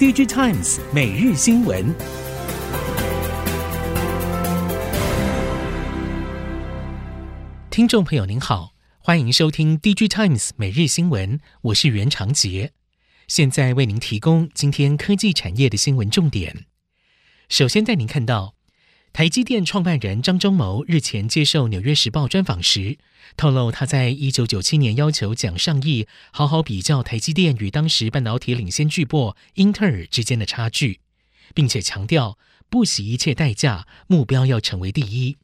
DG Times 每日新闻，听众朋友您好，欢迎收听 DG Times 每日新闻，我是袁长杰，现在为您提供今天科技产业的新闻重点。首先带您看到。台积电创办人张忠谋日前接受《纽约时报》专访时，透露他在一九九七年要求蒋尚义好好比较台积电与当时半导体领先巨擘英特尔之间的差距，并且强调不惜一切代价，目标要成为第一。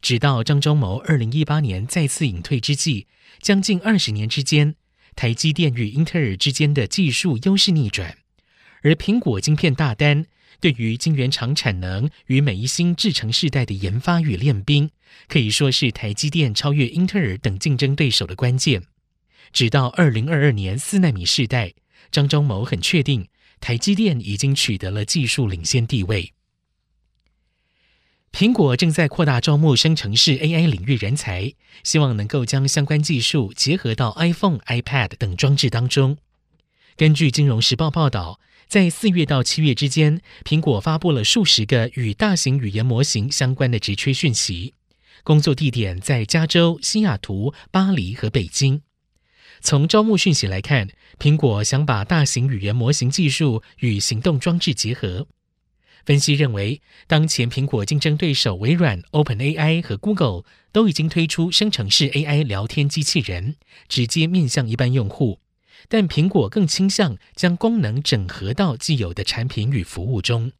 直到张忠谋二零一八年再次隐退之际，将近二十年之间，台积电与英特尔之间的技术优势逆转，而苹果晶片大单。对于晶圆厂产能与每一新制程世代的研发与练兵，可以说是台积电超越英特尔等竞争对手的关键。直到二零二二年四纳米世代，张忠谋很确定台积电已经取得了技术领先地位。苹果正在扩大招募生成式 AI 领域人才，希望能够将相关技术结合到 iPhone、iPad 等装置当中。根据《金融时报》报道。在四月到七月之间，苹果发布了数十个与大型语言模型相关的职缺讯息，工作地点在加州、西雅图、巴黎和北京。从招募讯息来看，苹果想把大型语言模型技术与行动装置结合。分析认为，当前苹果竞争对手微软、OpenAI 和 Google 都已经推出生成式 AI 聊天机器人，直接面向一般用户。但苹果更倾向将功能整合到既有的产品与服务中。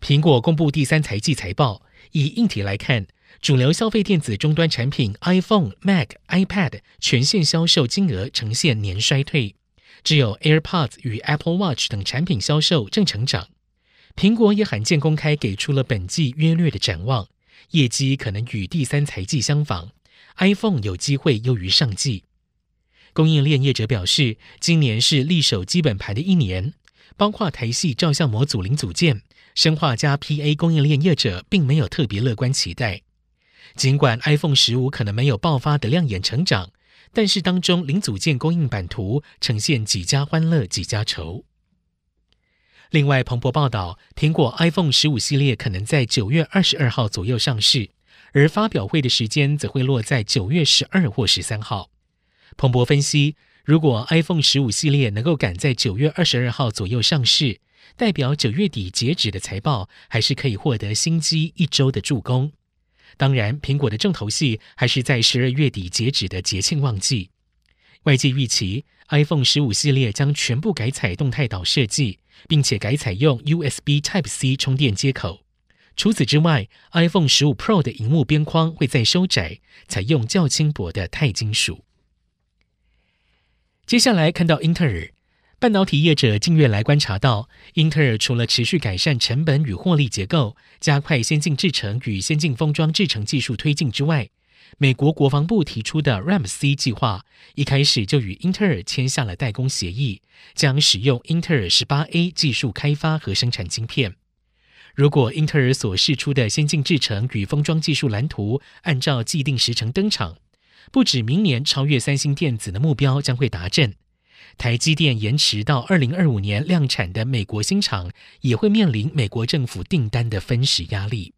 苹果公布第三财季财报，以硬体来看，主流消费电子终端产品 iPhone、Mac、iPad 全线销售金额呈现年衰退，只有 AirPods 与 Apple Watch 等产品销售正成长。苹果也罕见公开给出了本季约略的展望，业绩可能与第三财季相仿，iPhone 有机会优于上季。供应链业者表示，今年是力守基本盘的一年，包括台系照相模组零组件、生化加 PA 供应链业者并没有特别乐观期待。尽管 iPhone 十五可能没有爆发的亮眼成长，但是当中零组件供应版图呈现几家欢乐几家愁。另外，彭博报道，苹果 iPhone 十五系列可能在九月二十二号左右上市，而发表会的时间则会落在九月十二或十三号。彭博分析，如果 iPhone 十五系列能够赶在九月二十二号左右上市，代表九月底截止的财报还是可以获得新机一周的助攻。当然，苹果的重头戏还是在十二月底截止的节庆旺季。外界预期 iPhone 十五系列将全部改采动态岛设计，并且改采用 USB Type-C 充电接口。除此之外，iPhone 十五 Pro 的荧幕边框会再收窄，采用较轻薄的钛金属。接下来看到英特尔，半导体业者近月来观察到，英特尔除了持续改善成本与获利结构，加快先进制程与先进封装制程技术推进之外，美国国防部提出的 RAMC 计划，一开始就与英特尔签下了代工协议，将使用英特尔十八 A 技术开发和生产晶片。如果英特尔所释出的先进制程与封装技术蓝图按照既定时程登场，不止明年超越三星电子的目标将会达阵，台积电延迟到二零二五年量产的美国新厂也会面临美国政府订单的分时压力。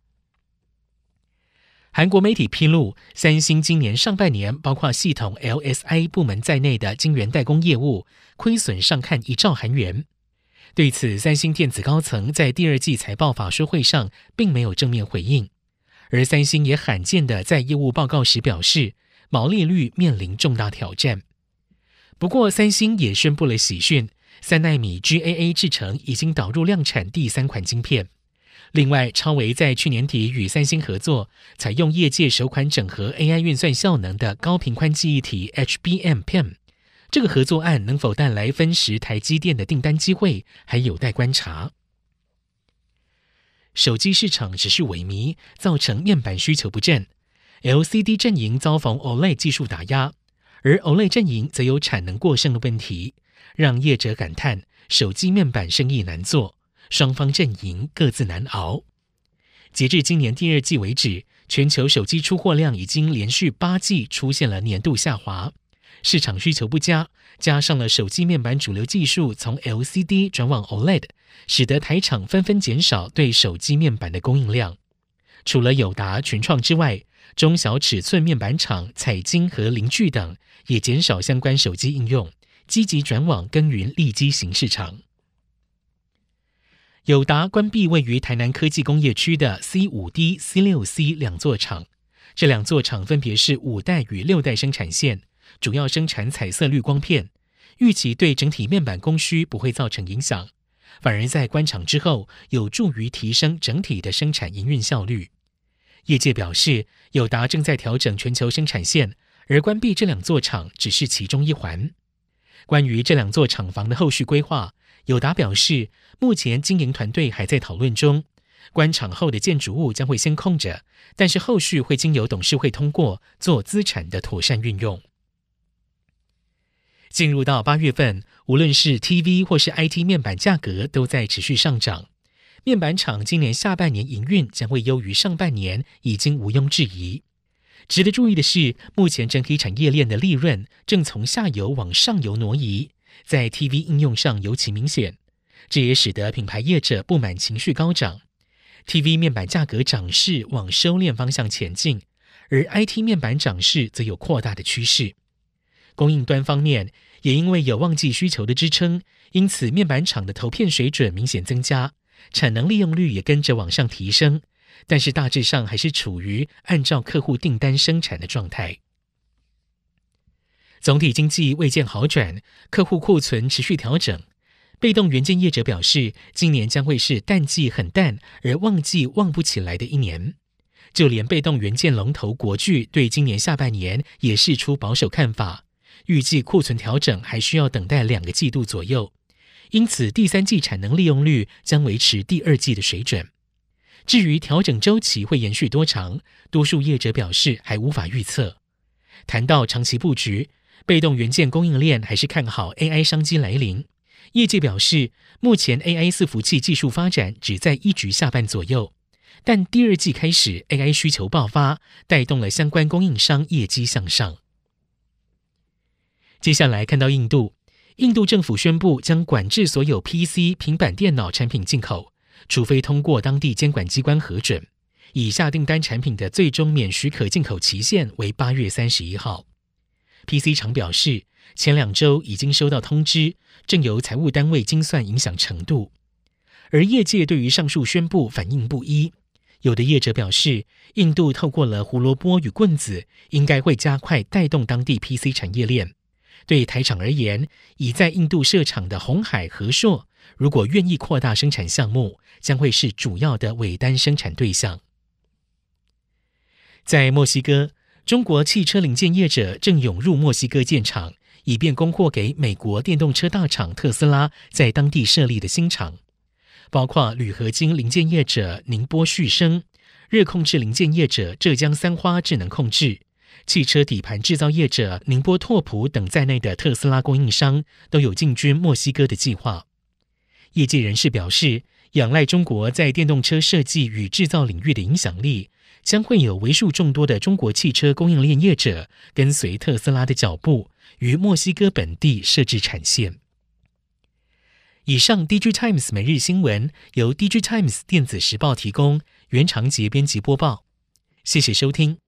韩国媒体披露，三星今年上半年包括系统 LSI 部门在内的晶圆代工业务亏损上看一兆韩元。对此，三星电子高层在第二季财报法说会上并没有正面回应，而三星也罕见的在业务报告时表示。毛利率面临重大挑战。不过，三星也宣布了喜讯：三奈米 GAA 制程已经导入量产第三款晶片。另外，超微在去年底与三星合作，采用业界首款整合 AI 运算效能的高频宽记忆体 HBM PIM。这个合作案能否带来分时台积电的订单机会，还有待观察。手机市场只是萎靡，造成面板需求不振。LCD 阵营遭逢 OLED 技术打压，而 OLED 阵营则有产能过剩的问题，让业者感叹手机面板生意难做，双方阵营各自难熬。截至今年第二季为止，全球手机出货量已经连续八季出现了年度下滑，市场需求不佳，加上了手机面板主流技术从 LCD 转往 OLED，使得台厂纷纷减少对手机面板的供应量。除了友达、群创之外，中小尺寸面板厂彩晶和凌聚等也减少相关手机应用，积极转往耕耘利基型市场。友达关闭位于台南科技工业区的 C 五 D、C 六 C 两座厂，这两座厂分别是五代与六代生产线，主要生产彩色滤光片，预期对整体面板供需不会造成影响，反而在关厂之后有助于提升整体的生产营运效率。业界表示，友达正在调整全球生产线，而关闭这两座厂只是其中一环。关于这两座厂房的后续规划，友达表示，目前经营团队还在讨论中。关厂后的建筑物将会先空着，但是后续会经由董事会通过做资产的妥善运用。进入到八月份，无论是 TV 或是 IT 面板价格都在持续上涨。面板厂今年下半年营运将会优于上半年，已经毋庸置疑。值得注意的是，目前整体产业链的利润正从下游往上游挪移，在 TV 应用上尤其明显。这也使得品牌业者不满情绪高涨，TV 面板价格涨势往收敛方向前进，而 IT 面板涨势则有扩大的趋势。供应端方面也因为有旺季需求的支撑，因此面板厂的投片水准明显增加。产能利用率也跟着往上提升，但是大致上还是处于按照客户订单生产的状态。总体经济未见好转，客户库存持续调整。被动元件业者表示，今年将会是淡季很淡，而旺季旺不起来的一年。就连被动元件龙头国巨对今年下半年也释出保守看法，预计库存调整还需要等待两个季度左右。因此，第三季产能利用率将维持第二季的水准。至于调整周期会延续多长，多数业者表示还无法预测。谈到长期布局，被动元件供应链还是看好 AI 商机来临。业界表示，目前 AI 伺服器技术发展只在一局下半左右，但第二季开始 AI 需求爆发，带动了相关供应商业绩向上。接下来看到印度。印度政府宣布将管制所有 PC 平板电脑产品进口，除非通过当地监管机关核准。以下订单产品的最终免许可进口期限为八月三十一号。PC 厂表示，前两周已经收到通知，正由财务单位精算影响程度。而业界对于上述宣布反应不一，有的业者表示，印度透过了胡萝卜与棍子，应该会加快带动当地 PC 产业链。对台厂而言，已在印度设厂的鸿海和硕，如果愿意扩大生产项目，将会是主要的尾单生产对象。在墨西哥，中国汽车零件业者正涌入墨西哥建厂，以便供货给美国电动车大厂特斯拉在当地设立的新厂，包括铝合金零件业者宁波旭升、热控制零件业者浙江三花智能控制。汽车底盘制造业者宁波拓普等在内的特斯拉供应商都有进军墨西哥的计划。业界人士表示，仰赖中国在电动车设计与制造领域的影响力，将会有为数众多的中国汽车供应链业者跟随特斯拉的脚步，于墨西哥本地设置产线。以上，DG Times 每日新闻由 DG Times 电子时报提供，袁长杰编辑播报。谢谢收听。